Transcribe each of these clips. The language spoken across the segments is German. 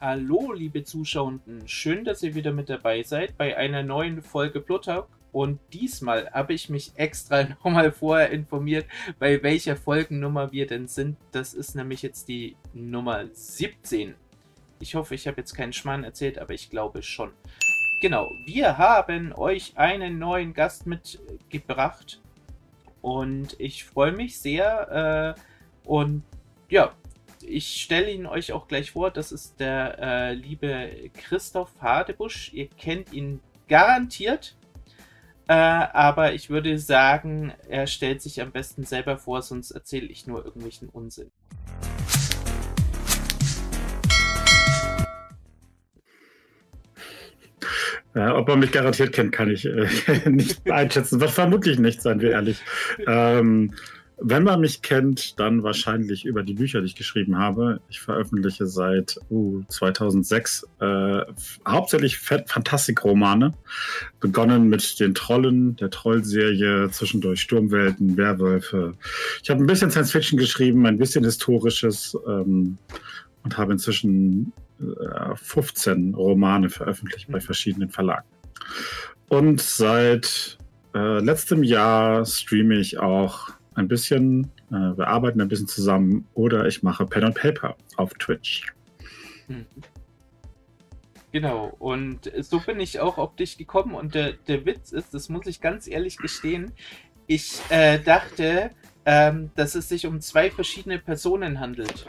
Hallo, liebe Zuschauenden. Schön, dass ihr wieder mit dabei seid bei einer neuen Folge Pluttalk. Und diesmal habe ich mich extra nochmal vorher informiert, bei welcher Folgennummer wir denn sind. Das ist nämlich jetzt die Nummer 17. Ich hoffe, ich habe jetzt keinen Schmarrn erzählt, aber ich glaube schon. Genau, wir haben euch einen neuen Gast mitgebracht. Und ich freue mich sehr. Äh, und ja, ich stelle ihn euch auch gleich vor. Das ist der äh, liebe Christoph Hadebusch. Ihr kennt ihn garantiert. Äh, aber ich würde sagen, er stellt sich am besten selber vor, sonst erzähle ich nur irgendwelchen Unsinn. Ja, ob man mich garantiert kennt, kann ich äh, nicht einschätzen. Wird vermutlich nicht, seien wir ehrlich. Ähm, wenn man mich kennt, dann wahrscheinlich über die Bücher, die ich geschrieben habe. Ich veröffentliche seit uh, 2006 äh, hauptsächlich Fantastikromane. Begonnen mit den Trollen, der Trollserie, zwischendurch Sturmwelten, Werwölfe. Ich habe ein bisschen Science Fiction geschrieben, ein bisschen Historisches ähm, und habe inzwischen äh, 15 Romane veröffentlicht bei verschiedenen Verlagen. Und seit äh, letztem Jahr streame ich auch ein bisschen, äh, wir arbeiten ein bisschen zusammen oder ich mache Pen and Paper auf Twitch. Mhm. Genau, und so bin ich auch auf dich gekommen und der, der Witz ist, das muss ich ganz ehrlich gestehen, ich äh, dachte, ähm, dass es sich um zwei verschiedene Personen handelt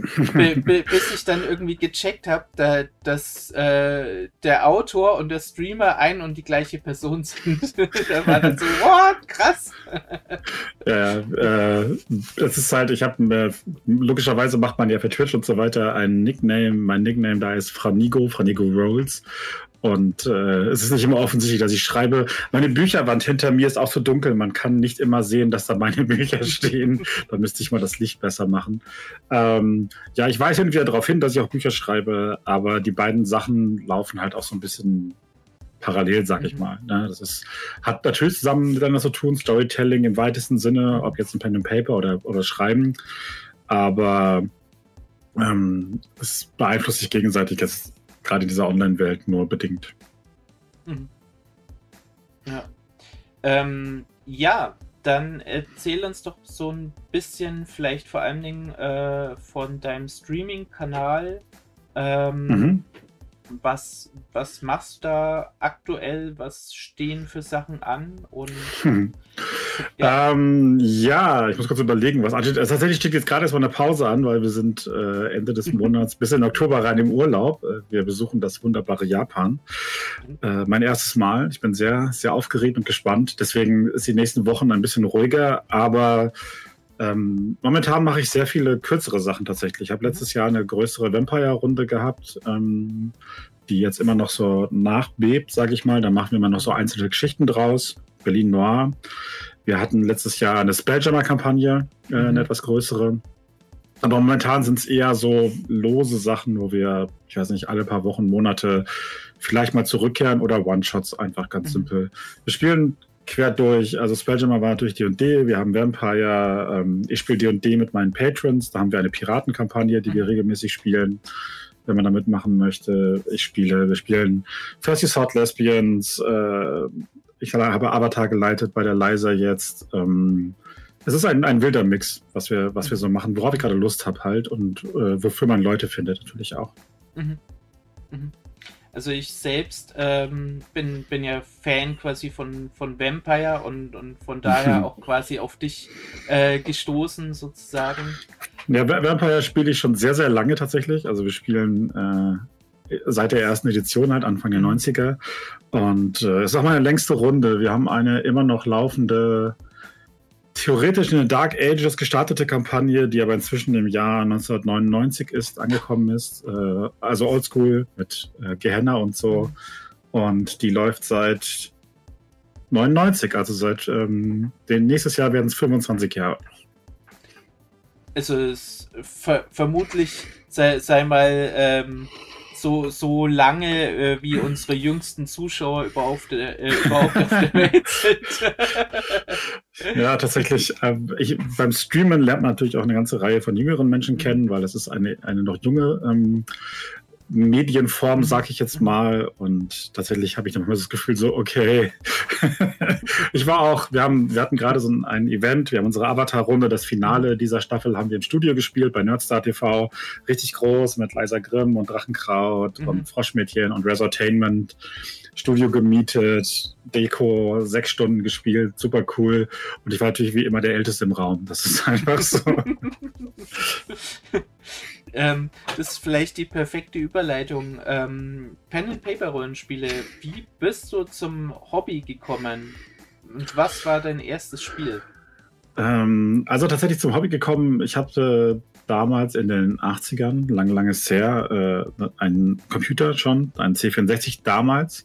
bis ich dann irgendwie gecheckt habe, da, dass äh, der Autor und der Streamer ein und die gleiche Person sind. da war dann so, what? Krass. ja, äh, das ist halt, ich habe logischerweise macht man ja für Twitch und so weiter ein Nickname. Mein Nickname da ist Franigo, Franigo Rolls. Und äh, es ist nicht immer offensichtlich, dass ich schreibe. Meine Bücherwand hinter mir ist auch so dunkel. Man kann nicht immer sehen, dass da meine Bücher stehen. da müsste ich mal das Licht besser machen. Ähm, ja, ich weise wieder darauf hin, dass ich auch Bücher schreibe, aber die beiden Sachen laufen halt auch so ein bisschen parallel, sag ich mhm. mal. Ne? Das ist, hat natürlich zusammen miteinander zu tun, Storytelling im weitesten Sinne, ob jetzt ein Pen and Paper oder, oder Schreiben. Aber ähm, es beeinflusst sich gegenseitig. Es gerade in dieser Online-Welt nur bedingt. Mhm. Ja. Ähm, ja, dann erzähl uns doch so ein bisschen, vielleicht vor allen Dingen äh, von deinem Streaming-Kanal. Ähm, mhm was, was machst du da aktuell? Was stehen für Sachen an? Und hm. ja. Ähm, ja. ich muss kurz überlegen, was ansteht. Also tatsächlich steht jetzt gerade erstmal eine Pause an, weil wir sind äh, Ende des Monats bis in Oktober rein im Urlaub. Äh, wir besuchen das wunderbare Japan. Äh, mein erstes Mal. Ich bin sehr, sehr aufgeregt und gespannt. Deswegen ist die nächsten Wochen ein bisschen ruhiger, aber ähm, momentan mache ich sehr viele kürzere Sachen tatsächlich. Ich habe letztes Jahr eine größere Vampire-Runde gehabt, ähm, die jetzt immer noch so nachbebt, sage ich mal. Da machen wir immer noch so einzelne Geschichten draus. Berlin Noir. Wir hatten letztes Jahr eine Spelljammer-Kampagne, äh, eine mhm. etwas größere. Aber momentan sind es eher so lose Sachen, wo wir, ich weiß nicht, alle paar Wochen, Monate vielleicht mal zurückkehren oder One-Shots einfach ganz mhm. simpel. Wir spielen quer durch. Also Spelljammer war natürlich D&D, wir haben Vampire, ähm, ich spiele D&D mit meinen Patrons, da haben wir eine Piratenkampagne, die wir mhm. regelmäßig spielen, wenn man da mitmachen möchte. Ich spiele, wir spielen Thirsty Sword Lesbians, äh, ich habe Avatar geleitet bei der Liza jetzt. Ähm, es ist ein, ein wilder Mix, was wir, was wir so machen, worauf ich gerade Lust habe halt und äh, wofür man Leute findet natürlich auch. Mhm. Mhm. Also ich selbst ähm, bin, bin ja Fan quasi von, von Vampire und, und von daher mhm. auch quasi auf dich äh, gestoßen sozusagen. Ja, Vampire spiele ich schon sehr, sehr lange tatsächlich. Also wir spielen äh, seit der ersten Edition halt, Anfang der 90er. Und äh, es ist auch meine längste Runde. Wir haben eine immer noch laufende theoretisch eine Dark Ages gestartete Kampagne, die aber inzwischen im Jahr 1999 ist, angekommen ist. Äh, also oldschool mit äh, Gehenna und so. Und die läuft seit 99, also seit ähm, den nächstes Jahr werden es 25 Jahre. Also es ver vermutlich sei, sei mal ähm, so, so lange, äh, wie unsere jüngsten Zuschauer überhaupt, äh, überhaupt auf der Welt sind. ja, tatsächlich. Äh, ich, beim Streamen lernt man natürlich auch eine ganze Reihe von jüngeren Menschen kennen, weil es ist eine, eine noch junge ähm, Medienform, sag ich jetzt mal. Und tatsächlich habe ich dann immer das Gefühl so, okay. ich war auch, wir haben, wir hatten gerade so ein, ein Event, wir haben unsere Avatar-Runde, das Finale dieser Staffel haben wir im Studio gespielt bei Nerdstar TV. Richtig groß mit Leiser Grimm und Drachenkraut mhm. und Froschmädchen und Resortainment. Studio gemietet, Deko, sechs Stunden gespielt, super cool. Und ich war natürlich wie immer der Älteste im Raum. Das ist einfach so. ähm, das ist vielleicht die perfekte Überleitung. Ähm, Pen-and-Paper-Rollenspiele. Wie bist du zum Hobby gekommen? Und was war dein erstes Spiel? Ähm, also tatsächlich zum Hobby gekommen. Ich hatte damals in den 80ern, lange, lange her, äh, einen Computer schon, einen C64 damals.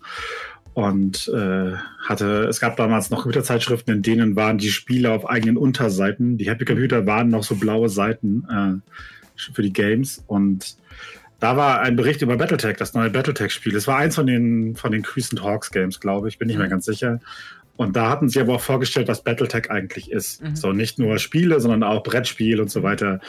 Und äh, hatte, es gab damals noch Computerzeitschriften, in denen waren die Spiele auf eigenen Unterseiten. Die Happy Computer waren noch so blaue Seiten äh, für die Games. Und da war ein Bericht über Battletech, das neue Battletech-Spiel. Es war eins von den, von den Crescent Hawks Games, glaube ich, bin nicht mehr mhm. ganz sicher. Und da hatten sie aber auch vorgestellt, was Battletech eigentlich ist. Mhm. So nicht nur Spiele, sondern auch Brettspiel und so weiter.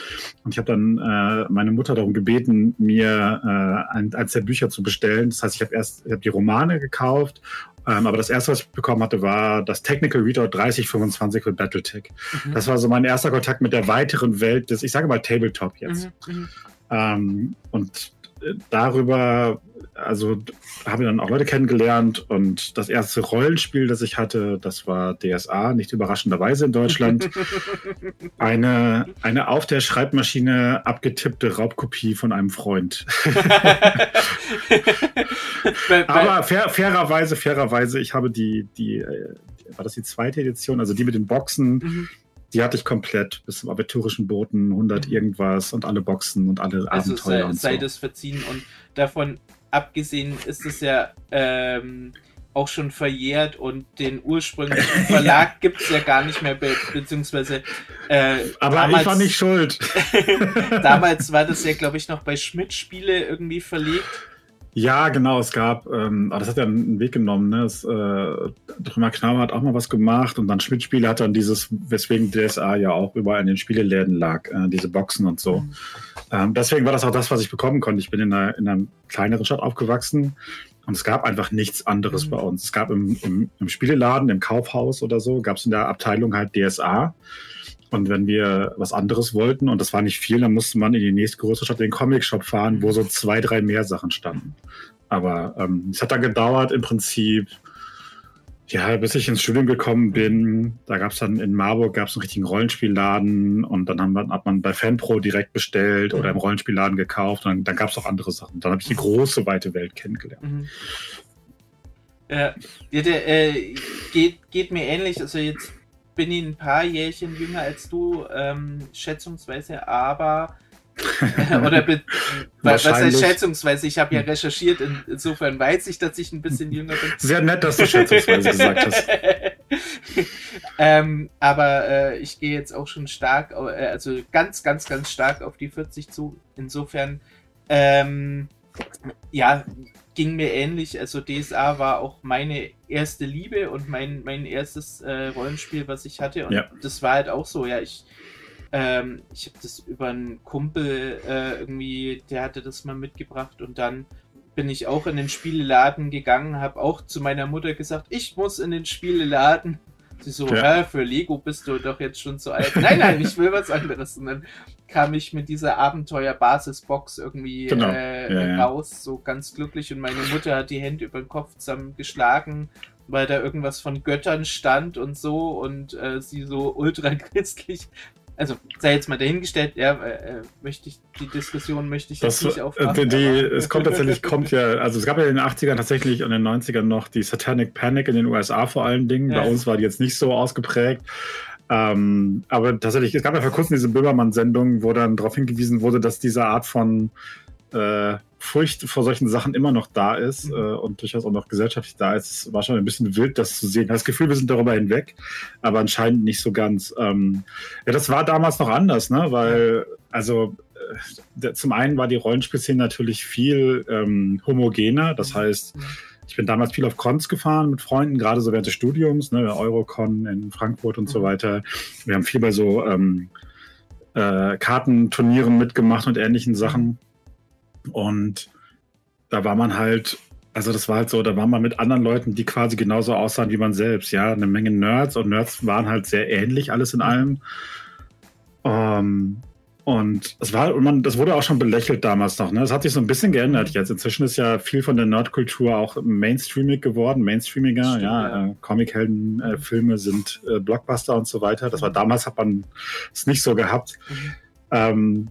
Und ich habe dann äh, meine Mutter darum gebeten, mir äh, ein, eins der Bücher zu bestellen. Das heißt, ich habe erst ich hab die Romane gekauft, ähm, aber das erste, was ich bekommen hatte, war das Technical Readout 3025 für Battletech. Mhm. Das war so mein erster Kontakt mit der weiteren Welt des, ich sage mal Tabletop jetzt. Mhm. mhm. Ähm, und äh, darüber also habe ich dann auch Leute kennengelernt und das erste Rollenspiel, das ich hatte, das war DSA, nicht überraschenderweise in Deutschland. eine, eine auf der Schreibmaschine abgetippte Raubkopie von einem Freund. Aber fair, fairerweise, fairerweise, ich habe die, die, äh, war das die zweite Edition, also die mit den Boxen, mhm. Die hatte ich komplett bis zum abiturischen Boten, 100 mhm. irgendwas und alle Boxen und alle also Abenteuer. Sei, sei so. das verziehen und davon abgesehen ist es ja ähm, auch schon verjährt und den ursprünglichen Verlag ja. gibt es ja gar nicht mehr, be beziehungsweise. Äh, Aber damals, ich war nicht schuld. damals war das ja, glaube ich, noch bei Schmidt-Spiele irgendwie verlegt. Ja, genau, es gab, ähm, das hat ja einen Weg genommen, ne? Es, äh, Trümmer Knauer hat auch mal was gemacht und dann Schmidt-Spiele hat dann dieses, weswegen DSA ja auch überall in den Spieleläden lag, äh, diese Boxen und so. Mhm. Ähm, deswegen war das auch das, was ich bekommen konnte. Ich bin in einer, in einer kleineren Stadt aufgewachsen und es gab einfach nichts anderes mhm. bei uns. Es gab im, im, im Spieleladen, im Kaufhaus oder so, gab es in der Abteilung halt DSA. Und wenn wir was anderes wollten, und das war nicht viel, dann musste man in die nächstgrößere Stadt, den Comic-Shop fahren, wo so zwei, drei mehr Sachen standen. Aber ähm, es hat dann gedauert im Prinzip, ja, bis ich ins Studium gekommen bin. Da gab es dann in Marburg gab's einen richtigen Rollenspielladen und dann wir, hat man bei Fanpro direkt bestellt oder im Rollenspielladen gekauft. Und dann, dann gab es auch andere Sachen. Dann habe ich die große, weite Welt kennengelernt. Mhm. Äh, ja, der, äh, geht, geht mir ähnlich. Also jetzt bin ich ein paar Jährchen jünger als du, ähm, schätzungsweise, aber oder was heißt schätzungsweise? Ich habe ja recherchiert, in, insofern weiß ich, dass ich ein bisschen jünger bin. Sehr nett, dass du schätzungsweise gesagt hast. ähm, aber äh, ich gehe jetzt auch schon stark, äh, also ganz, ganz, ganz stark auf die 40 zu. Insofern, ähm, ja, ging mir ähnlich. Also DSA war auch meine erste Liebe und mein, mein erstes äh, Rollenspiel, was ich hatte. Und ja. das war halt auch so, ja, ich, ähm, ich habe das über einen Kumpel äh, irgendwie, der hatte das mal mitgebracht und dann bin ich auch in den Spieleladen gegangen, habe auch zu meiner Mutter gesagt, ich muss in den Spieleladen. Sie so, ja. für Lego bist du doch jetzt schon zu alt. nein, nein, ich will was anderes. Und dann kam ich mit dieser Abenteuer-Basis-Box irgendwie genau. äh, ja, raus, ja. so ganz glücklich. Und meine Mutter hat die Hände über den Kopf zusammengeschlagen, weil da irgendwas von Göttern stand und so. Und äh, sie so ultra christlich also sei jetzt mal dahingestellt, ja, äh, möchte ich, die Diskussion möchte ich das, jetzt nicht aufmachen. Die, es kommt tatsächlich, kommt ja, also es gab ja in den 80ern tatsächlich und in den 90ern noch die Satanic Panic in den USA vor allen Dingen. Ja. Bei uns war die jetzt nicht so ausgeprägt. Ähm, aber tatsächlich, es gab ja vor kurzem diese Böhmermann-Sendung, wo dann darauf hingewiesen wurde, dass diese Art von äh, Furcht vor solchen Sachen immer noch da ist mhm. äh, und durchaus auch noch gesellschaftlich da ist. War schon ein bisschen wild, das zu sehen. Das Gefühl, wir sind darüber hinweg, aber anscheinend nicht so ganz. Ähm, ja, das war damals noch anders, ne? Weil, also äh, zum einen war die Rollenspielszene natürlich viel ähm, homogener. Das mhm. heißt, ich bin damals viel auf Cons gefahren mit Freunden, gerade so während des Studiums, ne, Eurocon in Frankfurt und mhm. so weiter. Wir haben viel bei so ähm, äh, Kartenturnieren mitgemacht und ähnlichen Sachen. Und da war man halt, also das war halt so, da war man mit anderen Leuten, die quasi genauso aussahen wie man selbst, ja, eine Menge Nerds und Nerds waren halt sehr ähnlich, alles in allem. Ähm, und es war, und man, das wurde auch schon belächelt damals noch. Ne? Das hat sich so ein bisschen geändert jetzt. Inzwischen ist ja viel von der Nerdkultur auch mainstreamig geworden, mainstreamiger. Stimmt, ja, ja. Äh, Comichelden-Filme äh, sind äh, Blockbuster und so weiter. Das war damals hat man es nicht so gehabt. Mhm. Ähm,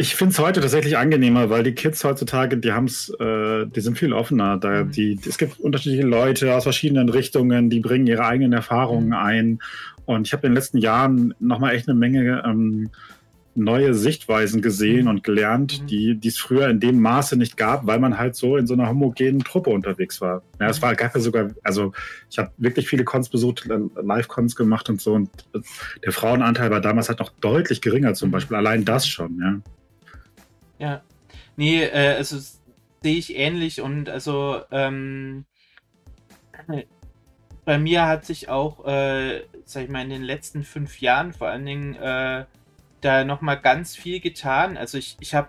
ich finde es heute tatsächlich angenehmer, weil die Kids heutzutage, die haben es, äh, die sind viel offener. Da, mhm. die, es gibt unterschiedliche Leute aus verschiedenen Richtungen, die bringen ihre eigenen Erfahrungen mhm. ein. Und ich habe in den letzten Jahren nochmal echt eine Menge ähm, neue Sichtweisen gesehen mhm. und gelernt, mhm. die es früher in dem Maße nicht gab, weil man halt so in so einer homogenen Truppe unterwegs war. Ja, es war, gab ja sogar, also ich habe wirklich viele Cons besucht, äh, Live-Cons gemacht und so und äh, der Frauenanteil war damals halt noch deutlich geringer zum Beispiel. Allein das schon, ja. Ja. Nee, äh, also sehe ich ähnlich und also ähm, bei mir hat sich auch, äh, sag ich mal, in den letzten fünf Jahren vor allen Dingen äh, da nochmal ganz viel getan. Also ich, ich habe,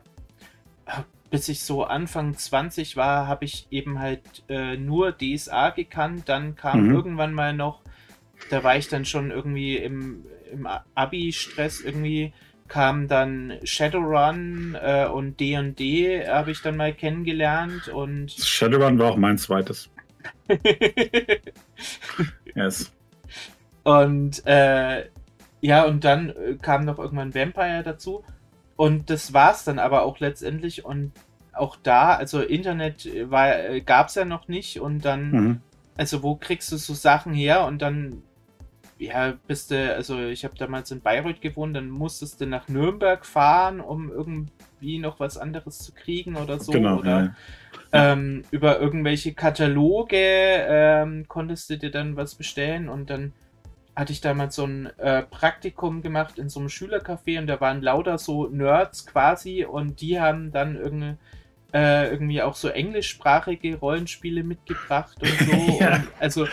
bis ich so Anfang 20 war, habe ich eben halt äh, nur DSA gekannt. Dann kam mhm. irgendwann mal noch, da war ich dann schon irgendwie im, im Abi-Stress irgendwie, kam dann Shadowrun äh, und D&D habe ich dann mal kennengelernt und... Shadowrun war auch mein zweites. yes. Und äh, ja, und dann äh, kam noch irgendwann Vampire dazu. Und das war's dann aber auch letztendlich. Und auch da, also Internet äh, war, äh, gab's ja noch nicht. Und dann, mhm. also wo kriegst du so Sachen her? Und dann, ja, bist du, also ich habe damals in Bayreuth gewohnt, dann musstest du nach Nürnberg fahren, um irgendwie noch was anderes zu kriegen oder so. Genau, oder ja. ähm, über irgendwelche Kataloge ähm, konntest du dir dann was bestellen und dann hatte ich damals so ein äh, Praktikum gemacht in so einem Schülercafé und da waren lauter so Nerds quasi und die haben dann irgendwie, äh, irgendwie auch so englischsprachige Rollenspiele mitgebracht und so. ja. und also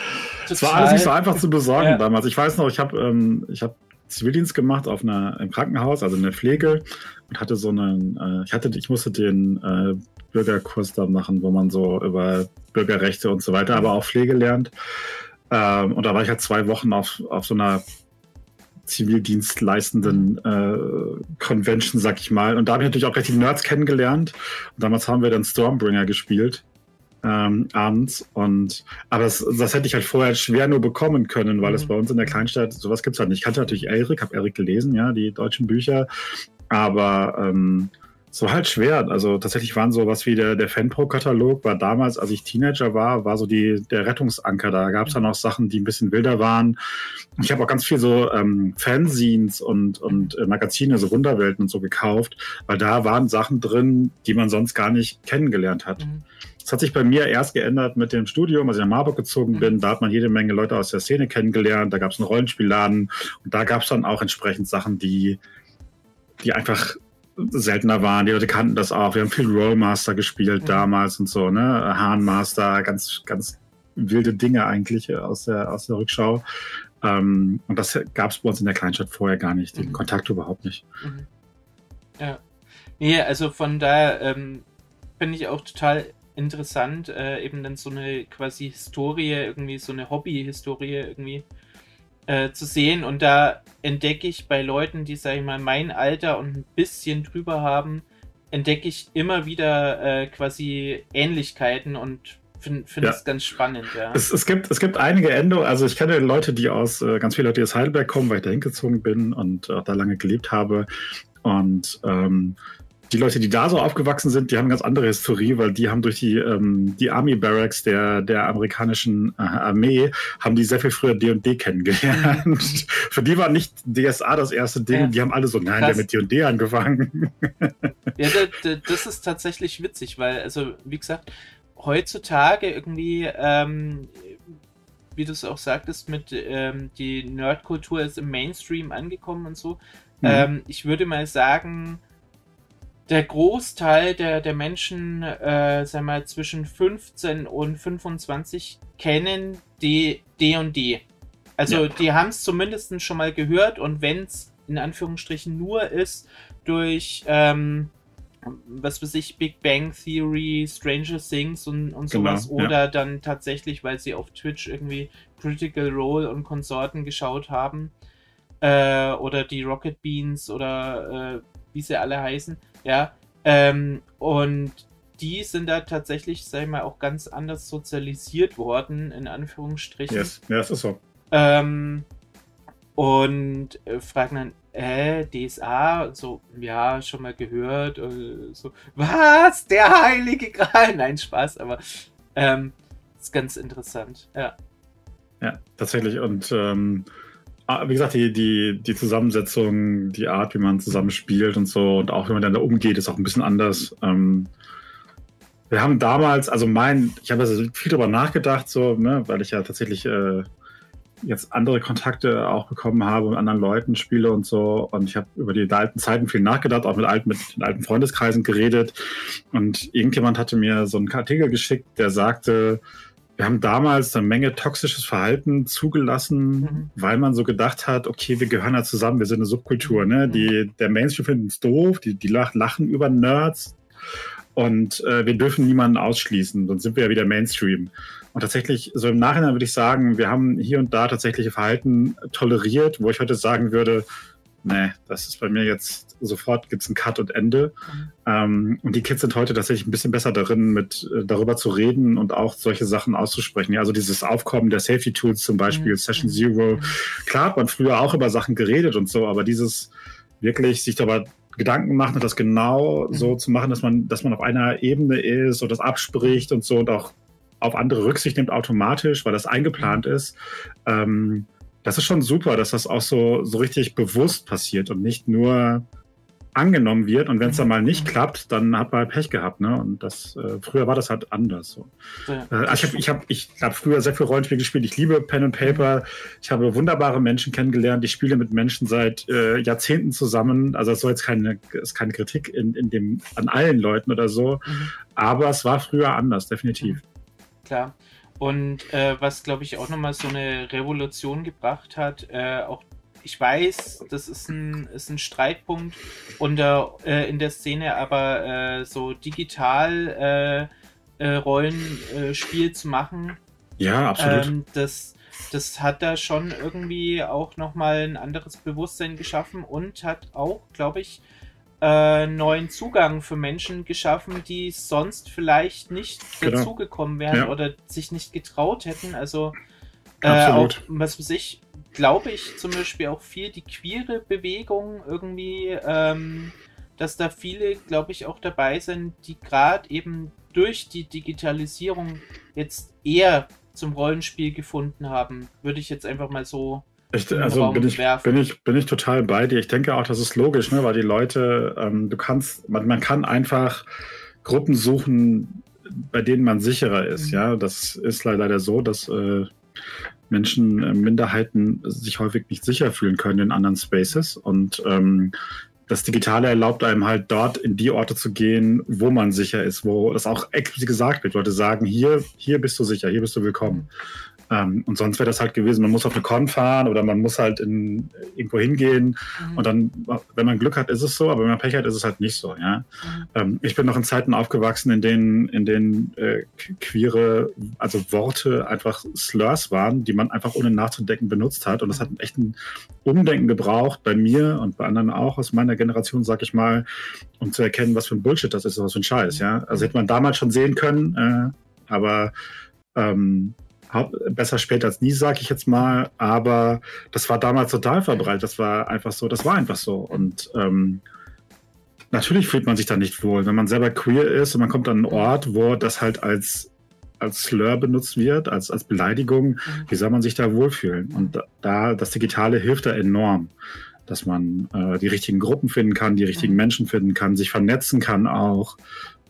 Es war alles nicht so einfach zu besorgen ja. damals. Ich weiß noch, ich habe ähm, ich hab Zivildienst gemacht auf einer im Krankenhaus, also in der Pflege und hatte so einen, äh, ich hatte, ich musste den äh, Bürgerkurs da machen, wo man so über Bürgerrechte und so weiter, aber auch Pflege lernt. Ähm, und da war ich halt zwei Wochen auf, auf so einer zivildienstleistenden äh, Convention, sag ich mal. Und da habe ich natürlich auch gleich die Nerds kennengelernt. Und damals haben wir dann Stormbringer gespielt. Ähm, abends und aber das, das, hätte ich halt vorher schwer nur bekommen können, weil mhm. es bei uns in der Kleinstadt sowas gibt es halt nicht. Ich kannte natürlich Erik, habe Erik gelesen, ja, die deutschen Bücher, aber ähm, so halt schwer. Also tatsächlich waren so was wie der, der Fanpro-Katalog, war damals, als ich Teenager war, war so die, der Rettungsanker. Da gab es dann auch Sachen, die ein bisschen wilder waren. Ich habe auch ganz viel so ähm, Fanzines und, und äh, Magazine, so Wunderwelten und so gekauft, weil da waren Sachen drin, die man sonst gar nicht kennengelernt hat. Mhm. Das hat sich bei mir erst geändert mit dem Studium, als ich nach Marburg gezogen mhm. bin. Da hat man jede Menge Leute aus der Szene kennengelernt. Da gab es einen Rollenspielladen und da gab es dann auch entsprechend Sachen, die, die einfach seltener waren. Die Leute kannten das auch. Wir haben viel Rollmaster gespielt mhm. damals und so, ne? Hahnmaster, ganz, ganz wilde Dinge eigentlich aus der, aus der Rückschau. Ähm, und das gab es bei uns in der Kleinstadt vorher gar nicht, den mhm. Kontakt überhaupt nicht. Mhm. Ja. Nee, also von daher ähm, finde ich auch total interessant, äh, eben dann so eine quasi Historie, irgendwie so eine Hobby-Historie irgendwie äh, zu sehen. Und da entdecke ich bei Leuten, die, sag ich mal, mein Alter und ein bisschen drüber haben, entdecke ich immer wieder äh, quasi Ähnlichkeiten und finde find ja. es ganz spannend, ja. Es, es, gibt, es gibt einige Änderungen. Also ich kenne Leute, die aus, äh, ganz viele Leute, die aus Heidelberg kommen, weil ich da hingezogen bin und auch da lange gelebt habe. Und ähm, die Leute, die da so aufgewachsen sind, die haben ganz andere Historie, weil die haben durch die, ähm, die Army Barracks der, der amerikanischen äh, Armee, haben die sehr viel früher D&D kennengelernt. Mhm. Für die war nicht DSA das erste Ding, ja. die haben alle so, nein, Krass. der mit D&D angefangen. ja, das ist tatsächlich witzig, weil, also, wie gesagt, heutzutage irgendwie, ähm, wie du es auch sagtest, mit ähm, die Nerdkultur ist im Mainstream angekommen und so. Mhm. Ähm, ich würde mal sagen, der Großteil der, der Menschen, äh, sag mal, zwischen 15 und 25 kennen die D&D. Also ja. die haben es zumindest schon mal gehört und wenn es in Anführungsstrichen nur ist durch, ähm, was weiß ich, Big Bang Theory, Stranger Things und, und genau, sowas. Genau, oder ja. dann tatsächlich, weil sie auf Twitch irgendwie Critical Role und Konsorten geschaut haben. Äh, oder die Rocket Beans oder äh, wie sie alle heißen. Ja. Ähm, und die sind da tatsächlich, sag ich mal, auch ganz anders sozialisiert worden, in Anführungsstrichen. Yes. Ja, das ist so. Ähm, und äh, fragen dann, äh, DSA, so, ja, schon mal gehört, äh, so, was, der heilige Gral? Nein, Spaß, aber ähm, ist ganz interessant, ja. Ja, tatsächlich und ähm, wie gesagt, die, die, die Zusammensetzung, die Art, wie man zusammen spielt und so und auch wie man dann da umgeht, ist auch ein bisschen anders. Ähm, wir haben damals, also mein, ich habe also viel darüber nachgedacht, so, ne, weil ich ja tatsächlich äh, jetzt andere Kontakte auch bekommen habe mit anderen Leuten spiele und so. Und ich habe über die alten Zeiten viel nachgedacht, auch mit alten, mit den alten Freundeskreisen geredet. Und irgendjemand hatte mir so einen Artikel geschickt, der sagte, wir haben damals eine Menge toxisches Verhalten zugelassen, mhm. weil man so gedacht hat, okay, wir gehören ja zusammen, wir sind eine Subkultur, ne? Mhm. Die, der Mainstream findet es doof, die, die lachen über Nerds und äh, wir dürfen niemanden ausschließen, sonst sind wir ja wieder Mainstream. Und tatsächlich, so im Nachhinein würde ich sagen, wir haben hier und da tatsächliche Verhalten toleriert, wo ich heute sagen würde, nee, das ist bei mir jetzt sofort gibt es einen Cut und Ende. Mhm. Ähm, und die Kids sind heute tatsächlich ein bisschen besser darin, mit äh, darüber zu reden und auch solche Sachen auszusprechen. Ja, also dieses Aufkommen der Safety Tools zum Beispiel, mhm. Session Zero. Klar hat man früher auch über Sachen geredet und so, aber dieses wirklich sich dabei Gedanken machen und das genau so mhm. zu machen, dass man, dass man auf einer Ebene ist und das abspricht und so und auch auf andere Rücksicht nimmt automatisch, weil das eingeplant ist. Ähm, das ist schon super, dass das auch so, so richtig bewusst passiert und nicht nur angenommen wird und wenn es dann mal nicht klappt, dann hat man halt Pech gehabt, ne? Und das äh, früher war das halt anders. So. Ja. Äh, also ich habe ich hab, ich hab früher sehr viel Rollenspiel gespielt. Ich liebe Pen and Paper. Ich habe wunderbare Menschen kennengelernt. Ich spiele mit Menschen seit äh, Jahrzehnten zusammen. Also es soll jetzt keine ist keine Kritik in, in dem an allen Leuten oder so, mhm. aber es war früher anders, definitiv klar. Und äh, was, glaube ich, auch nochmal so eine Revolution gebracht hat, äh, auch ich weiß, das ist ein, ist ein Streitpunkt unter, äh, in der Szene, aber äh, so digital äh, äh, Rollenspiel zu machen. Ja, absolut. Ähm, das, das hat da schon irgendwie auch nochmal ein anderes Bewusstsein geschaffen und hat auch, glaube ich, äh, neuen Zugang für Menschen geschaffen, die sonst vielleicht nicht genau. dazugekommen wären ja. oder sich nicht getraut hätten. Also äh, auch, was weiß ich, glaube ich zum Beispiel auch viel die queere Bewegung irgendwie, ähm, dass da viele, glaube ich, auch dabei sind, die gerade eben durch die Digitalisierung jetzt eher zum Rollenspiel gefunden haben. Würde ich jetzt einfach mal so ich, also bin ich, bin, ich, bin ich total bei dir. Ich denke auch, das ist logisch, ne? weil die Leute, ähm, du kannst, man, man kann einfach Gruppen suchen, bei denen man sicherer ist. Mhm. Ja, das ist leider so, dass äh, Menschen, äh, Minderheiten sich häufig nicht sicher fühlen können in anderen Spaces. Und ähm, das Digitale erlaubt einem halt dort in die Orte zu gehen, wo man sicher ist, wo das auch explizit gesagt wird. Leute sagen, hier, hier bist du sicher, hier bist du willkommen. Ähm, und sonst wäre das halt gewesen, man muss auf eine Con fahren oder man muss halt in, irgendwo hingehen. Mhm. Und dann, wenn man Glück hat, ist es so, aber wenn man Pech hat, ist es halt nicht so. Ja? Mhm. Ähm, ich bin noch in Zeiten aufgewachsen, in denen, in denen äh, queere, also Worte einfach Slurs waren, die man einfach ohne nachzudenken benutzt hat. Und das hat echt ein Umdenken gebraucht bei mir und bei anderen auch aus meiner Generation, sag ich mal, um zu erkennen, was für ein Bullshit das ist, was für ein Scheiß. Ja? Also hätte man damals schon sehen können, äh, aber ähm, besser später als nie, sage ich jetzt mal. Aber das war damals total verbreitet. Das war einfach so, das war einfach so. Und ähm, natürlich fühlt man sich da nicht wohl, wenn man selber queer ist und man kommt an einen Ort, wo das halt als als Slur benutzt wird, als, als Beleidigung, mhm. wie soll man sich da wohlfühlen? Und da, das Digitale hilft da enorm, dass man äh, die richtigen Gruppen finden kann, die richtigen mhm. Menschen finden kann, sich vernetzen kann auch.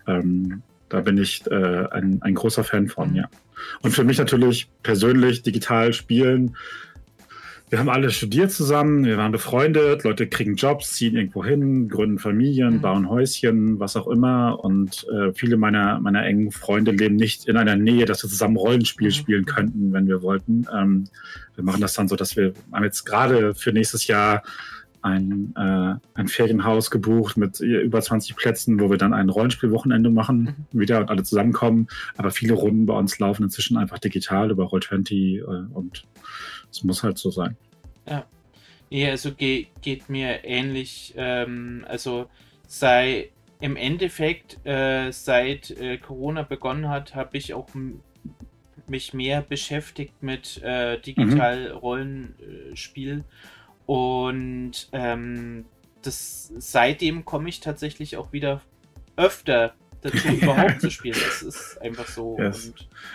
Ähm, da bin ich äh, ein, ein großer Fan von, ja. Und für mich natürlich persönlich digital spielen. Wir haben alle studiert zusammen, wir waren befreundet, Leute kriegen Jobs, ziehen irgendwo hin, gründen Familien, mhm. bauen Häuschen, was auch immer. Und äh, viele meiner, meiner engen Freunde leben nicht in einer Nähe, dass wir zusammen Rollenspiel mhm. spielen könnten, wenn wir wollten. Ähm, wir machen das dann so, dass wir haben jetzt gerade für nächstes Jahr ein, äh, ein Ferienhaus gebucht mit über 20 Plätzen, wo wir dann ein Rollenspielwochenende machen, mhm. wieder und alle zusammenkommen. Aber viele Runden bei uns laufen inzwischen einfach digital über Roll20 äh, und es muss halt so sein. Ja. Ja, also ge geht mir ähnlich. Ähm, also sei im Endeffekt, äh, seit äh, Corona begonnen hat, habe ich auch mich mehr beschäftigt mit äh, digital mhm. Rollenspiel und ähm, das seitdem komme ich tatsächlich auch wieder öfter dazu, überhaupt zu spielen. Das ist einfach so. Yes.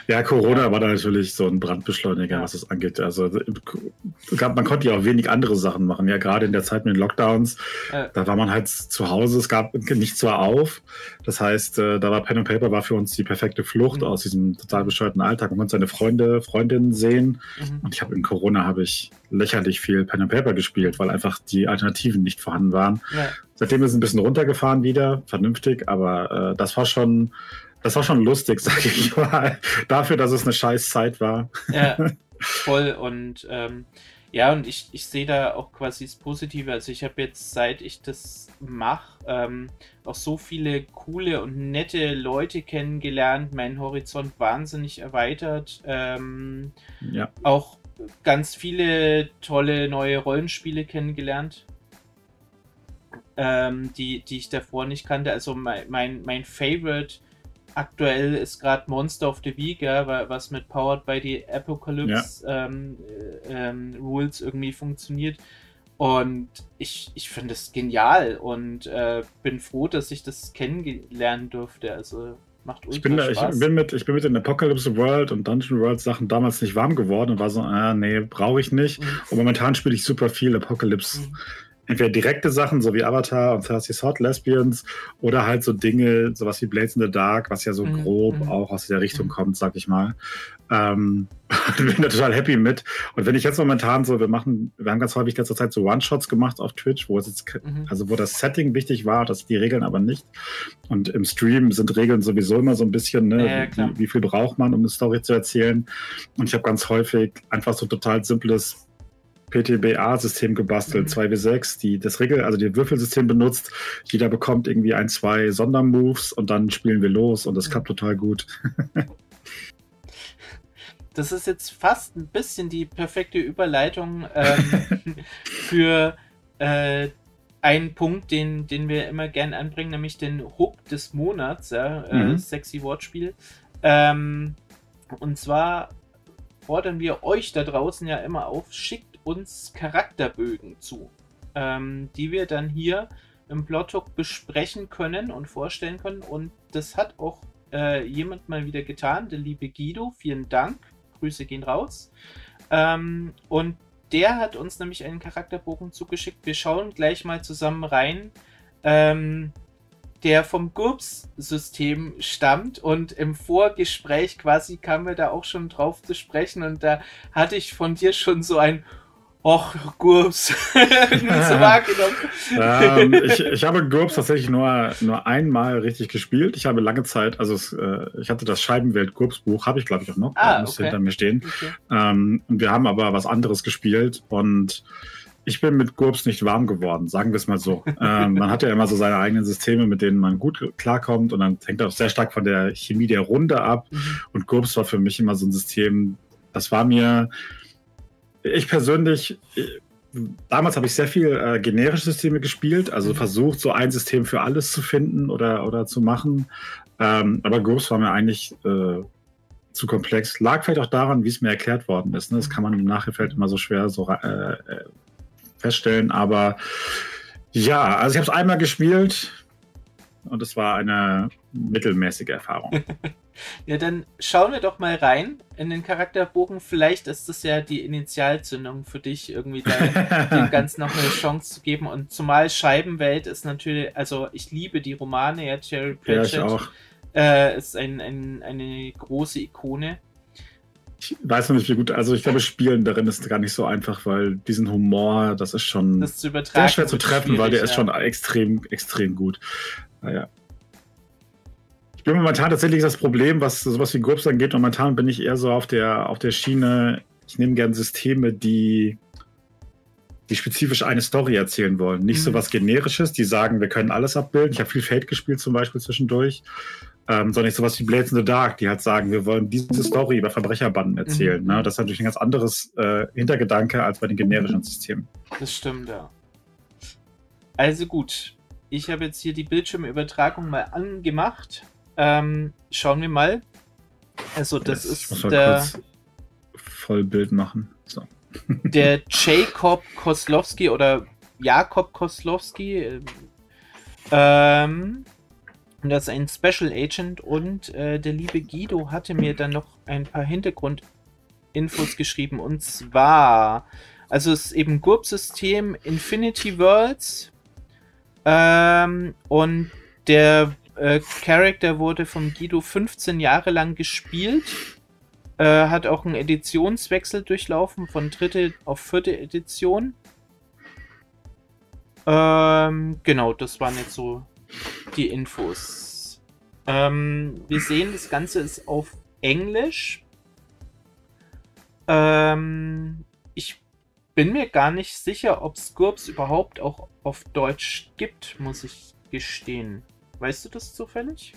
ja, Corona ja. war da natürlich so ein Brandbeschleuniger, ja. was das angeht. Also man konnte ja auch wenig andere Sachen machen. Ja, gerade in der Zeit mit den Lockdowns, äh. da war man halt zu Hause, es gab nicht zwar auf. Das heißt, äh, da war Pen and Paper war für uns die perfekte Flucht mhm. aus diesem total bescheuerten Alltag. Man konnte seine Freunde, Freundinnen sehen. Mhm. Und ich habe in Corona habe ich lächerlich viel Pen and Paper gespielt, weil einfach die Alternativen nicht vorhanden waren. Ja. Seitdem ist es ein bisschen runtergefahren wieder, vernünftig, aber äh, das war schon, das war schon lustig, sag ich mal. Dafür, dass es eine scheiß Zeit war. Ja, voll. Und ähm, ja, und ich, ich sehe da auch quasi das Positive. Also ich habe jetzt, seit ich das mache, ähm, auch so viele coole und nette Leute kennengelernt, meinen Horizont wahnsinnig erweitert. Ähm, ja. Auch ganz viele tolle neue Rollenspiele kennengelernt ähm, die, die ich davor nicht kannte. Also mein, mein, mein Favorite aktuell ist gerade Monster of the Week, ja, was mit Powered by the Apocalypse ja. ähm, äh, ähm, Rules irgendwie funktioniert. Und ich, ich finde es genial und äh, bin froh, dass ich das kennenlernen durfte. Also macht ich bin, da, ich bin mit Ich bin mit den Apocalypse World und Dungeon World Sachen damals nicht warm geworden und war so, ah, nee, brauche ich nicht. Mhm. Und momentan spiele ich super viel Apocalypse. Mhm entweder direkte Sachen, so wie Avatar und Thirsty Hot Lesbians, oder halt so Dinge, sowas wie Blades in the Dark, was ja so mhm. grob mhm. auch aus der Richtung mhm. kommt, sag ich mal. Ähm, bin da total happy mit. Und wenn ich jetzt momentan so, wir machen, wir haben ganz häufig letzter Zeit so One-Shots gemacht auf Twitch, wo es jetzt, mhm. also wo das Setting wichtig war, dass die Regeln aber nicht. Und im Stream sind Regeln sowieso immer so ein bisschen, ne, ja, wie, wie, viel braucht man, um eine Story zu erzählen. Und ich habe ganz häufig einfach so total simples PTBA-System gebastelt, mhm. 2W6, die das Regel, also die Würfelsystem benutzt. Jeder bekommt irgendwie ein, zwei Sondermoves und dann spielen wir los und das klappt total gut. das ist jetzt fast ein bisschen die perfekte Überleitung ähm, für äh, einen Punkt, den, den wir immer gern anbringen, nämlich den Hook des Monats, ja, äh, mhm. Sexy Wortspiel. Ähm, und zwar fordern wir euch da draußen ja immer auf, schickt uns Charakterbögen zu, ähm, die wir dann hier im Blogtalk besprechen können und vorstellen können. Und das hat auch äh, jemand mal wieder getan, der liebe Guido. Vielen Dank. Grüße gehen raus. Ähm, und der hat uns nämlich einen Charakterbogen zugeschickt. Wir schauen gleich mal zusammen rein. Ähm, der vom GURPS-System stammt und im Vorgespräch quasi kamen wir da auch schon drauf zu sprechen und da hatte ich von dir schon so ein Och, GURPS. so wahrgenommen. ähm, ich, ich habe GURPS tatsächlich nur, nur einmal richtig gespielt. Ich habe lange Zeit, also es, äh, ich hatte das Scheibenwelt-GURPS-Buch, habe ich glaube ich auch noch, ah, müsste okay. hinter mir stehen. Okay. Ähm, und wir haben aber was anderes gespielt und ich bin mit GURPS nicht warm geworden, sagen wir es mal so. ähm, man hat ja immer so seine eigenen Systeme, mit denen man gut klarkommt und dann hängt das sehr stark von der Chemie der Runde ab. Mhm. Und GURPS war für mich immer so ein System, das war mir ich persönlich, damals habe ich sehr viel äh, generische Systeme gespielt, also mhm. versucht, so ein System für alles zu finden oder, oder zu machen. Ähm, aber Ghost war mir eigentlich äh, zu komplex. Lag vielleicht auch daran, wie es mir erklärt worden ist. Ne? Das kann man im Nachhinein immer so schwer so äh, äh, feststellen. Aber ja, also ich habe es einmal gespielt und es war eine mittelmäßige Erfahrung. Ja, dann schauen wir doch mal rein in den Charakterbogen. Vielleicht ist das ja die Initialzündung für dich, irgendwie da, dem Ganzen noch eine Chance zu geben. Und zumal Scheibenwelt ist natürlich, also ich liebe die Romane, ja, Jerry Pratchett ja, ich auch. Äh, ist ein, ein, eine große Ikone. Ich weiß noch nicht, wie gut, also ich glaube, Spielen darin ist gar nicht so einfach, weil diesen Humor, das ist schon das sehr schwer zu treffen, weil der ja. ist schon extrem, extrem gut. Naja. Ich bin momentan tatsächlich das Problem, was sowas wie GURPS angeht. Momentan bin ich eher so auf der, auf der Schiene, ich nehme gerne Systeme, die, die spezifisch eine Story erzählen wollen. Nicht mhm. so was Generisches, die sagen, wir können alles abbilden. Ich habe viel Fate gespielt zum Beispiel zwischendurch. Ähm, sondern nicht sowas wie Blades in the Dark, die halt sagen, wir wollen diese Story über Verbrecherbanden erzählen. Mhm. Ne? Das ist natürlich ein ganz anderes äh, Hintergedanke als bei den generischen Systemen. Das stimmt, ja. Also gut, ich habe jetzt hier die Bildschirmübertragung mal angemacht. Ähm, schauen wir mal. Also das yes, ist der Vollbild machen. So. Der Jacob Koslowski oder Jakob Koslowski. Ähm, das ist ein Special Agent und äh, der liebe Guido hatte mir dann noch ein paar Hintergrundinfos geschrieben und zwar, also es ist eben GURP-System Infinity Worlds ähm, und der äh, Charakter wurde von Guido 15 Jahre lang gespielt. Äh, hat auch einen Editionswechsel durchlaufen von dritte auf vierte Edition. Ähm, genau, das waren jetzt so die Infos. Ähm, wir sehen, das Ganze ist auf Englisch. Ähm, ich bin mir gar nicht sicher, ob Skurps überhaupt auch auf Deutsch gibt, muss ich gestehen. Weißt du das zufällig?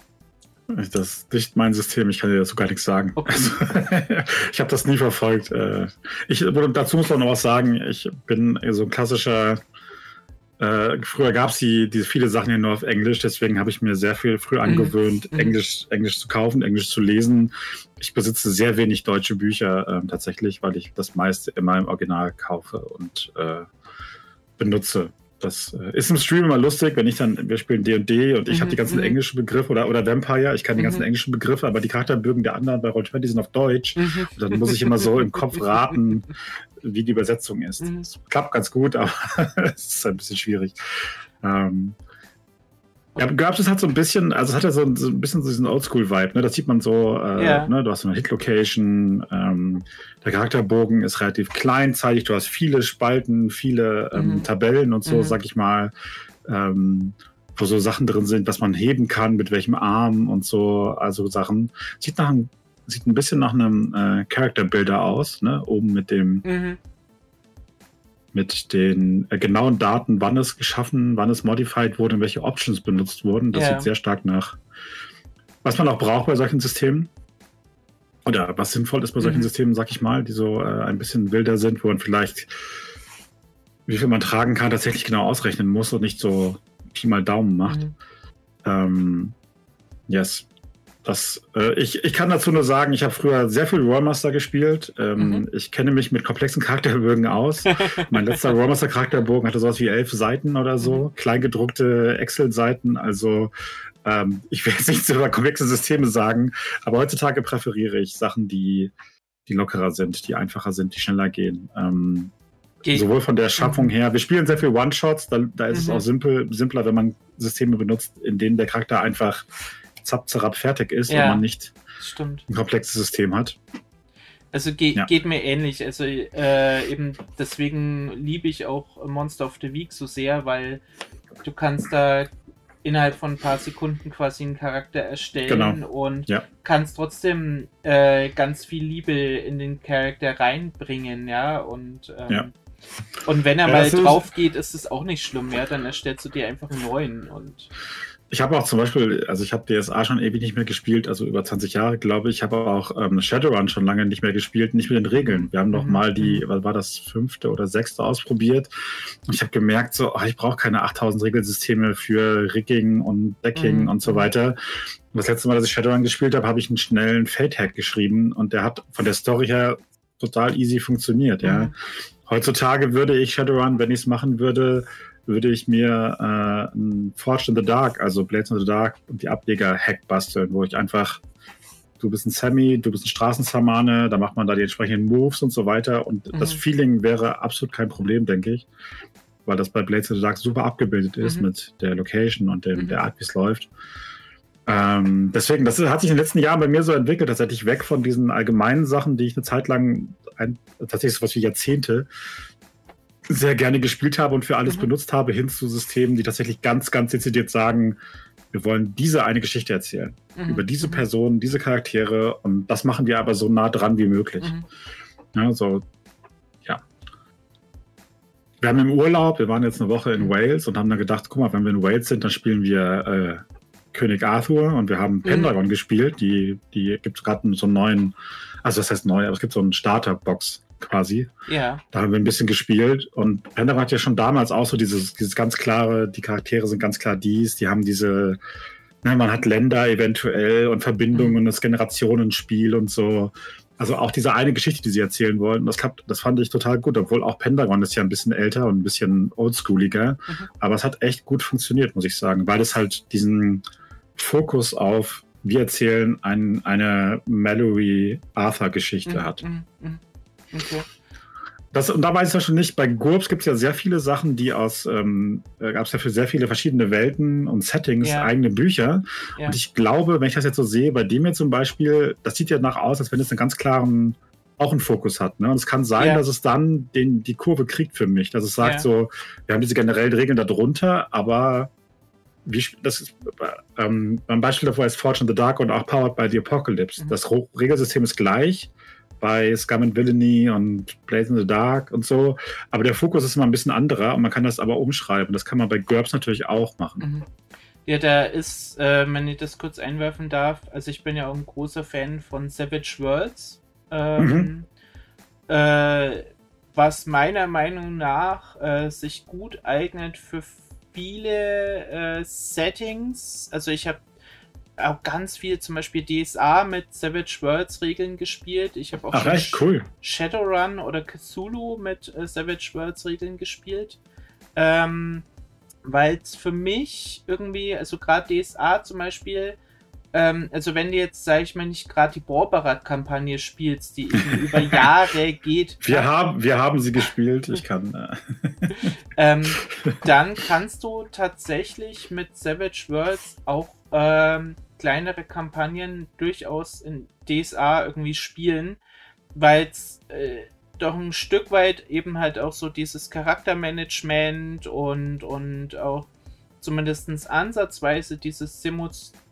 Das ist nicht mein System, ich kann dir dazu gar nichts sagen. Okay. Also, ich habe das nie verfolgt. Äh, ich, dazu muss man noch was sagen, ich bin so ein klassischer äh, früher gab es die, diese viele Sachen ja nur auf Englisch, deswegen habe ich mir sehr viel früh mhm. angewöhnt, mhm. Englisch, Englisch zu kaufen, Englisch zu lesen. Ich besitze sehr wenig deutsche Bücher äh, tatsächlich, weil ich das meiste immer im Original kaufe und äh, benutze. Das äh, ist im Stream immer lustig, wenn ich dann, wir spielen D&D und ich mhm, habe die ganzen mhm. englischen Begriffe oder, oder Vampire, ich kann die ganzen mhm. englischen Begriffe, aber die Charakterbögen der anderen bei Roll20 sind auf Deutsch. Mhm. Und dann muss ich immer so im Kopf raten, wie die Übersetzung ist. Es klappt ganz gut, aber es ist ein bisschen schwierig. Ähm, ja, GURPS ist halt so ein bisschen, also es hat ja so, so ein bisschen so diesen Oldschool-Vibe, ne? Das sieht man so, äh, yeah. ne? du hast so eine Hit-Location, ähm, der Charakterbogen ist relativ kleinzeitig, du hast viele Spalten, viele ähm, mhm. Tabellen und so, mhm. sag ich mal, ähm, wo so Sachen drin sind, was man heben kann, mit welchem Arm und so, also Sachen. Sieht nach einem sieht ein bisschen nach einem äh, Character Builder aus, ne? Oben mit dem mhm. Mit den äh, genauen Daten, wann es geschaffen, wann es modified wurde und welche Options benutzt wurden. Das ja. sieht sehr stark nach, was man auch braucht bei solchen Systemen. Oder was sinnvoll ist bei solchen mhm. Systemen, sag ich mal, die so äh, ein bisschen wilder sind, wo man vielleicht, wie viel man tragen kann, tatsächlich genau ausrechnen muss und nicht so Pi mal Daumen macht. Mhm. Ähm, yes. Das, äh, ich, ich kann dazu nur sagen, ich habe früher sehr viel Rollmaster gespielt. Ähm, mhm. Ich kenne mich mit komplexen Charakterbögen aus. mein letzter Rollmaster Charakterbogen hatte sowas wie elf Seiten oder so, mhm. kleingedruckte Excel-Seiten. Also ähm, ich will jetzt nichts über komplexe Systeme sagen, aber heutzutage präferiere ich Sachen, die, die lockerer sind, die einfacher sind, die schneller gehen. Ähm, Sowohl von der Schaffung mhm. her. Wir spielen sehr viel One-Shots, da, da ist mhm. es auch simpel, simpler, wenn man Systeme benutzt, in denen der Charakter einfach zapp, zerab fertig ist ja, und man nicht stimmt. ein komplexes System hat. Also ge ja. geht mir ähnlich. Also äh, eben deswegen liebe ich auch Monster of the Week so sehr, weil du kannst da innerhalb von ein paar Sekunden quasi einen Charakter erstellen genau. und ja. kannst trotzdem äh, ganz viel Liebe in den Charakter reinbringen, ja. Und, ähm, ja. und wenn er ja, mal drauf geht, ist es auch nicht schlimm, ja. Dann erstellst du dir einfach einen neuen und ich habe auch zum Beispiel, also ich habe DSA schon ewig nicht mehr gespielt, also über 20 Jahre, glaube ich. Ich habe auch ähm, Shadowrun schon lange nicht mehr gespielt, nicht mit den Regeln. Wir haben noch mhm. mal die, was war das, fünfte oder sechste ausprobiert. Und ich habe gemerkt, so, oh, ich brauche keine 8000 Regelsysteme für Rigging und Decking mhm. und so weiter. Und das letzte Mal, dass ich Shadowrun gespielt habe, habe ich einen schnellen Fate-Hack geschrieben und der hat von der Story her total easy funktioniert, ja. Mhm. Heutzutage würde ich Shadowrun, wenn ich es machen würde, würde ich mir äh, ein Forged in the Dark, also Blades in the Dark und die Ableger-Hack basteln, wo ich einfach, du bist ein Sammy, du bist ein Straßensamane, da macht man da die entsprechenden Moves und so weiter und mhm. das Feeling wäre absolut kein Problem, denke ich, weil das bei Blades in the Dark super abgebildet ist mhm. mit der Location und dem, mhm. der Art, wie es läuft. Ähm, deswegen, das hat sich in den letzten Jahren bei mir so entwickelt, tatsächlich weg von diesen allgemeinen Sachen, die ich eine Zeit lang, ein, tatsächlich so was wie Jahrzehnte, sehr gerne gespielt habe und für alles mhm. benutzt habe, hin zu Systemen, die tatsächlich ganz, ganz dezidiert sagen, wir wollen diese eine Geschichte erzählen. Mhm. Über diese mhm. Personen, diese Charaktere und das machen wir aber so nah dran wie möglich. Mhm. Ja, so, ja. Wir haben im Urlaub, wir waren jetzt eine Woche in Wales und haben dann gedacht, guck mal, wenn wir in Wales sind, dann spielen wir äh, König Arthur und wir haben Pendragon mhm. gespielt. Die, die gibt es gerade so einen neuen, also das heißt neu, aber es gibt so einen Starterbox quasi. Ja. Da haben wir ein bisschen gespielt und Pendragon hat ja schon damals auch so dieses, dieses ganz klare, die Charaktere sind ganz klar dies, die haben diese, na, man hat Länder eventuell und Verbindungen mhm. und das Generationenspiel und so. Also auch diese eine Geschichte, die sie erzählen wollen, das klappt, das fand ich total gut, obwohl auch Pendragon ist ja ein bisschen älter und ein bisschen oldschooliger. Mhm. Aber es hat echt gut funktioniert, muss ich sagen, weil es halt diesen Fokus auf, wir erzählen ein, eine Mallory-Arthur-Geschichte mhm. hat. Mhm. Okay. Das, und da weiß ich ja schon nicht, bei GURPS gibt es ja sehr viele Sachen, die aus, ähm, äh, gab es ja für sehr viele verschiedene Welten und Settings ja. eigene Bücher. Ja. Und ich glaube, wenn ich das jetzt so sehe, bei dem hier zum Beispiel, das sieht ja nach aus, als wenn es einen ganz klaren auch einen Fokus hat. Ne? Und es kann sein, ja. dass es dann den, die Kurve kriegt für mich, dass es sagt so, wir haben diese generellen Regeln darunter, aber wie, das ist, ähm, ein Beispiel davor ist Fortune the Dark und auch Powered by the Apocalypse. Mhm. Das Regelsystem ist gleich, bei Scum and Villainy und Blaze in the Dark und so. Aber der Fokus ist immer ein bisschen anderer und man kann das aber umschreiben. Das kann man bei GURPS natürlich auch machen. Mhm. Ja, da ist, äh, wenn ich das kurz einwerfen darf, also ich bin ja auch ein großer Fan von Savage Worlds. Ähm, mhm. äh, was meiner Meinung nach äh, sich gut eignet für viele äh, Settings. Also ich habe auch ganz viel, zum Beispiel DSA mit Savage Worlds Regeln gespielt. Ich habe auch Ach, echt cool. Shadowrun oder Cthulhu mit äh, Savage Worlds Regeln gespielt. Ähm, Weil es für mich irgendwie, also gerade DSA zum Beispiel, ähm, also wenn du jetzt, sag ich mal, nicht gerade die Borbarat-Kampagne spielst, die über Jahre geht. Wir haben, wir haben sie gespielt, ich kann. Äh. ähm, dann kannst du tatsächlich mit Savage Worlds auch ähm, kleinere Kampagnen durchaus in DSA irgendwie spielen, weil es äh, doch ein Stück weit eben halt auch so dieses Charaktermanagement und, und auch zumindest ansatzweise dieses Simu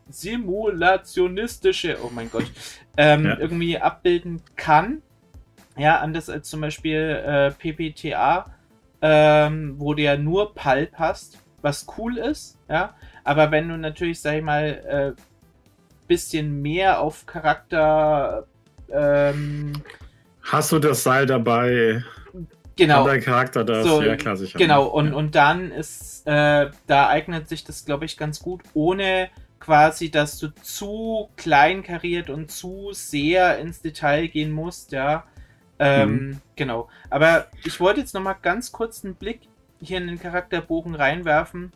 simulationistische, oh mein Gott, ähm, ja. irgendwie abbilden kann. Ja, anders als zum Beispiel äh, PPTA, ähm, wo der nur Pulp hast, was cool ist, ja. Aber wenn du natürlich, sag ich mal, äh, bisschen mehr auf Charakter. Ähm, Hast du das Seil dabei? Genau. Dein Charakter das, so, ja klar, sicher. Genau, und, ja. und dann ist, äh, da eignet sich das, glaube ich, ganz gut, ohne quasi, dass du zu klein kariert und zu sehr ins Detail gehen musst, ja. Ähm, mhm. Genau. Aber ich wollte jetzt nochmal ganz kurz einen Blick hier in den Charakterbogen reinwerfen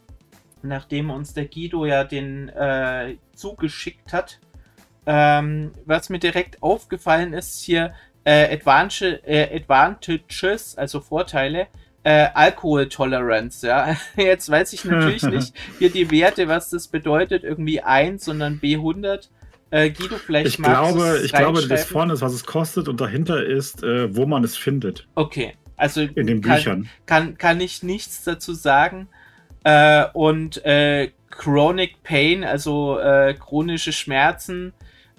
nachdem uns der Guido ja den äh, zugeschickt hat. Ähm, was mir direkt aufgefallen ist, hier äh, Advantage, äh, Advantages, also Vorteile, äh, Alkohol Tolerance, ja. Jetzt weiß ich natürlich nicht hier die Werte, was das bedeutet, irgendwie 1, sondern B100. Äh, Guido, vielleicht ich glaube, ich glaube, das vorne ist, was es kostet und dahinter ist, äh, wo man es findet. Okay, also in den kann, Büchern. Kann, kann ich nichts dazu sagen. Äh, und äh, Chronic Pain, also äh, chronische Schmerzen,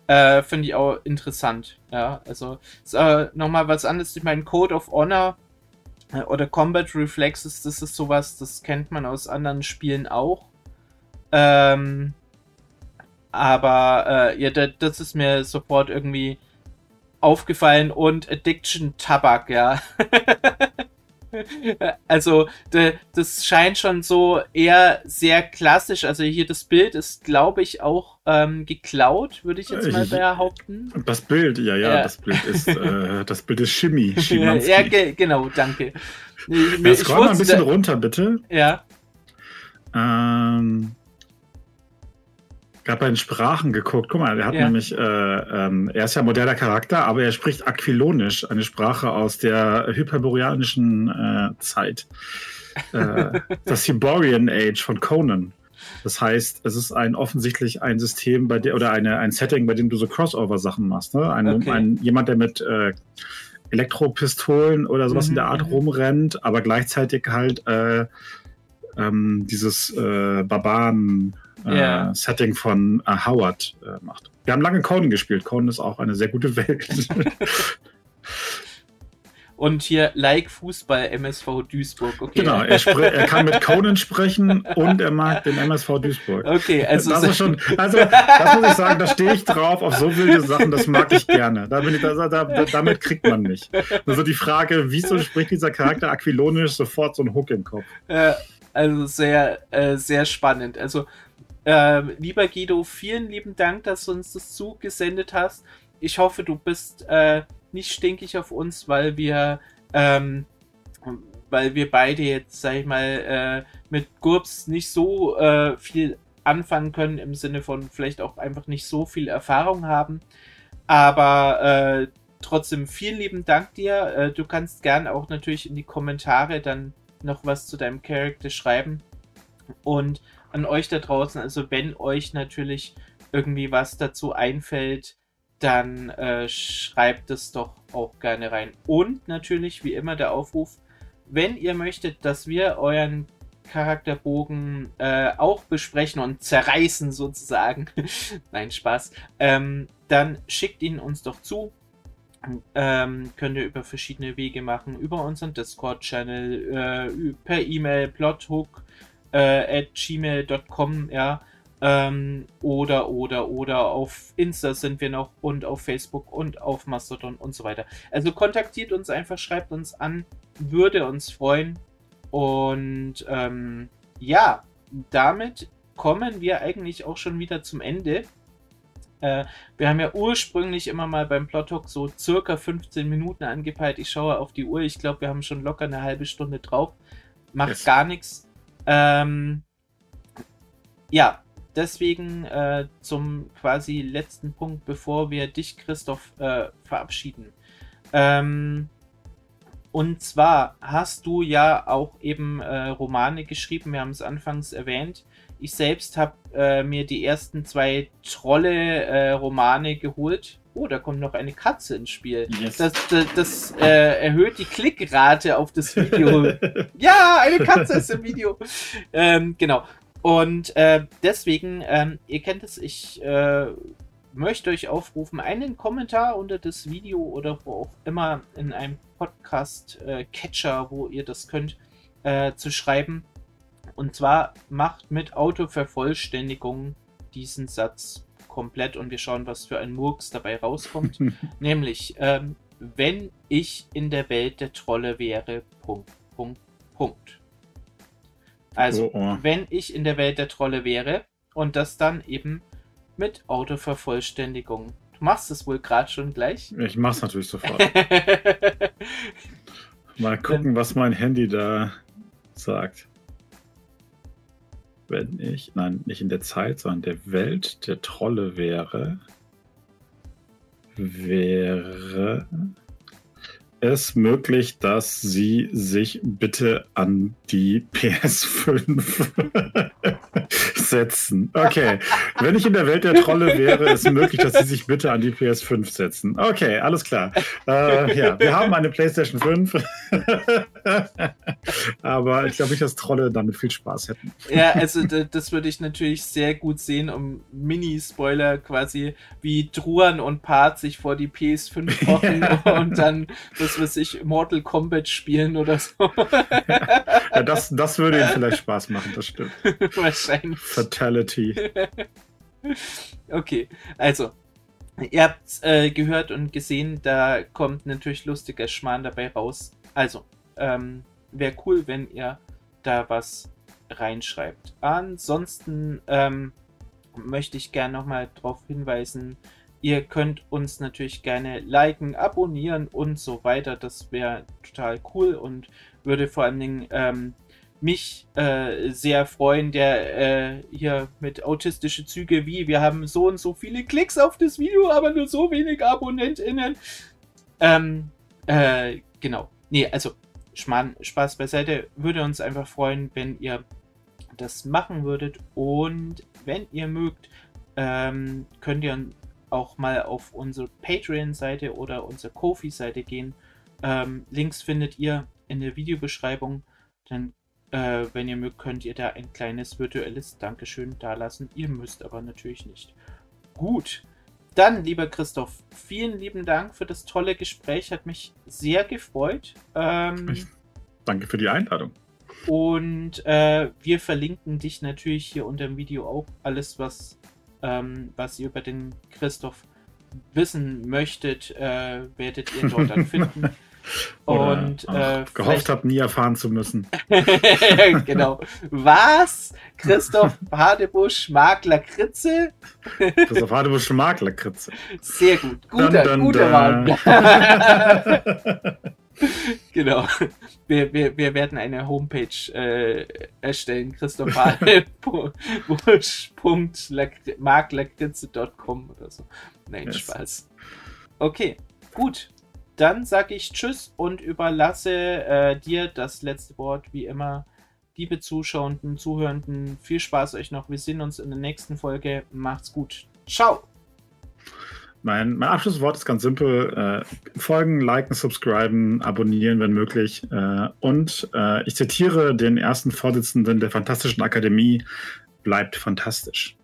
äh, finde ich auch interessant. Ja, also ist äh, nochmal was anderes. Ich meine, Code of Honor äh, oder Combat Reflexes, das ist sowas, das kennt man aus anderen Spielen auch. Ähm, aber äh, ja, das ist mir sofort irgendwie aufgefallen und Addiction Tabak, ja. Also, das scheint schon so eher sehr klassisch. Also, hier das Bild ist, glaube ich, auch ähm, geklaut, würde ich jetzt mal behaupten. Das Bild, ja, ja, ja. das Bild ist, äh, das Bild ist Shimmy. ja, ge genau, danke. Ich, ja, scroll mal ein bisschen runter, bitte. Ja. Ähm, gerade bei den Sprachen geguckt. Guck mal, er hat ja. nämlich, äh, ähm, er ist ja moderner Charakter, aber er spricht Aquilonisch, eine Sprache aus der hyperboreanischen äh, Zeit. Äh, das Hyborian Age von Conan. Das heißt, es ist ein offensichtlich ein System bei der oder eine, ein Setting, bei dem du so Crossover-Sachen machst. Ne? Ein, okay. ein, jemand, der mit äh, Elektropistolen oder sowas mhm, in der Art mhm. rumrennt, aber gleichzeitig halt äh, ähm, dieses äh, Barbaren yeah. äh, Setting von äh, Howard äh, macht. Wir haben lange Conan gespielt. Conan ist auch eine sehr gute Welt. und hier like Fußball MSV Duisburg. Okay. Genau, er, er, kann mit Conan sprechen und er mag den MSV Duisburg. Okay, also das ist schon, also das muss ich sagen, da stehe ich drauf auf so wilde Sachen, das mag ich gerne. Da ich, da, da, damit kriegt man mich. Also die Frage, wieso spricht dieser Charakter aquilonisch sofort so ein Hook im Kopf? Also sehr, äh, sehr spannend. Also äh, lieber Guido, vielen lieben Dank, dass du uns das zugesendet hast. Ich hoffe, du bist äh, nicht stinkig auf uns, weil wir, ähm, weil wir beide jetzt, sag ich mal, äh, mit GURPS nicht so äh, viel anfangen können, im Sinne von vielleicht auch einfach nicht so viel Erfahrung haben. Aber äh, trotzdem vielen lieben Dank dir. Äh, du kannst gern auch natürlich in die Kommentare dann noch was zu deinem Charakter schreiben. Und an euch da draußen, also wenn euch natürlich irgendwie was dazu einfällt, dann äh, schreibt es doch auch gerne rein. Und natürlich, wie immer, der Aufruf, wenn ihr möchtet, dass wir euren Charakterbogen äh, auch besprechen und zerreißen sozusagen, nein, Spaß, ähm, dann schickt ihn uns doch zu. Ähm, könnt ihr über verschiedene Wege machen, über unseren Discord-Channel, äh, per E-Mail, plothook äh, at gmail.com, ja. Ähm, oder, oder, oder auf Insta sind wir noch und auf Facebook und auf Mastodon und so weiter. Also kontaktiert uns einfach, schreibt uns an, würde uns freuen. Und ähm, ja, damit kommen wir eigentlich auch schon wieder zum Ende. Äh, wir haben ja ursprünglich immer mal beim Plot Talk so circa 15 Minuten angepeilt. Ich schaue auf die Uhr. Ich glaube, wir haben schon locker eine halbe Stunde drauf. Macht yes. gar nichts. Ähm, ja, deswegen äh, zum quasi letzten Punkt, bevor wir dich, Christoph, äh, verabschieden. Ähm, und zwar hast du ja auch eben äh, Romane geschrieben, wir haben es anfangs erwähnt. Ich selbst habe äh, mir die ersten zwei Trolle-Romane äh, geholt. Oh, da kommt noch eine Katze ins Spiel. Yes. Das, das, das äh, erhöht die Klickrate auf das Video. ja, eine Katze ist im Video. Ähm, genau. Und äh, deswegen, ähm, ihr kennt es, ich äh, möchte euch aufrufen, einen Kommentar unter das Video oder wo auch immer in einem Podcast-Catcher, äh, wo ihr das könnt, äh, zu schreiben. Und zwar macht mit Autovervollständigung diesen Satz komplett und wir schauen, was für ein Murks dabei rauskommt. Nämlich, ähm, wenn ich in der Welt der Trolle wäre, Punkt, Punkt, Punkt. Also, oh, oh. wenn ich in der Welt der Trolle wäre und das dann eben mit Autovervollständigung. Du machst es wohl gerade schon gleich? Ich mach's natürlich sofort. Mal gucken, was mein Handy da sagt. Wenn ich, nein, nicht in der Zeit, sondern der Welt der Trolle wäre, wäre es möglich, dass Sie sich bitte an die PS5 setzen? Okay. Wenn ich in der Welt der Trolle wäre, ist es möglich, dass Sie sich bitte an die PS5 setzen. Okay, alles klar. Äh, ja, wir haben eine PlayStation 5. Aber ich glaube nicht, dass Trolle damit viel Spaß hätten. Ja, also das würde ich natürlich sehr gut sehen, um Mini-Spoiler quasi, wie Druan und Part sich vor die PS5 hocken ja. und dann das was weiß ich, Mortal Kombat spielen oder so. ja, das, das würde ihm vielleicht Spaß machen, das stimmt. Wahrscheinlich. Fatality. okay, also, ihr habt äh, gehört und gesehen, da kommt natürlich lustiger Schmarrn dabei raus. Also, ähm, wäre cool, wenn ihr da was reinschreibt. Ansonsten ähm, möchte ich gerne nochmal darauf hinweisen, Ihr könnt uns natürlich gerne liken, abonnieren und so weiter. Das wäre total cool und würde vor allen Dingen ähm, mich äh, sehr freuen, der äh, hier mit autistische Züge wie wir haben so und so viele Klicks auf das Video, aber nur so wenig AbonnentInnen. Ähm, äh, genau. Nee, also Schmarrn, Spaß beiseite. Würde uns einfach freuen, wenn ihr das machen würdet. Und wenn ihr mögt, ähm, könnt ihr auch mal auf unsere Patreon-Seite oder unsere Kofi-Seite gehen. Ähm, Links findet ihr in der Videobeschreibung. Dann, äh, wenn ihr mögt, könnt ihr da ein kleines virtuelles Dankeschön dalassen. Ihr müsst aber natürlich nicht. Gut, Dann, lieber Christoph, vielen lieben Dank für das tolle Gespräch. Hat mich sehr gefreut. Ähm, danke für die Einladung. Und äh, wir verlinken dich natürlich hier unter dem Video auch alles, was, ähm, was ihr über den Christoph wissen möchtet, äh, werdet ihr dort dann finden. Und äh, gehofft habe, nie erfahren zu müssen. genau. Was? Christoph Hadebusch mag Lakritze? Christoph Hadebusch mag Lakritze. Sehr gut. Guter, dun, dun, guter Mann. genau. Wir, wir, wir werden eine Homepage äh, erstellen. Christoph Hadebusch.maglakritze.com oder so. Nein, yes. Spaß. Okay, gut dann sage ich Tschüss und überlasse äh, dir das letzte Wort, wie immer. Liebe Zuschauenden, Zuhörenden, viel Spaß euch noch. Wir sehen uns in der nächsten Folge. Macht's gut. Ciao. Mein, mein Abschlusswort ist ganz simpel. Äh, folgen, liken, subscriben, abonnieren, wenn möglich. Äh, und äh, ich zitiere den ersten Vorsitzenden der Fantastischen Akademie. Bleibt fantastisch.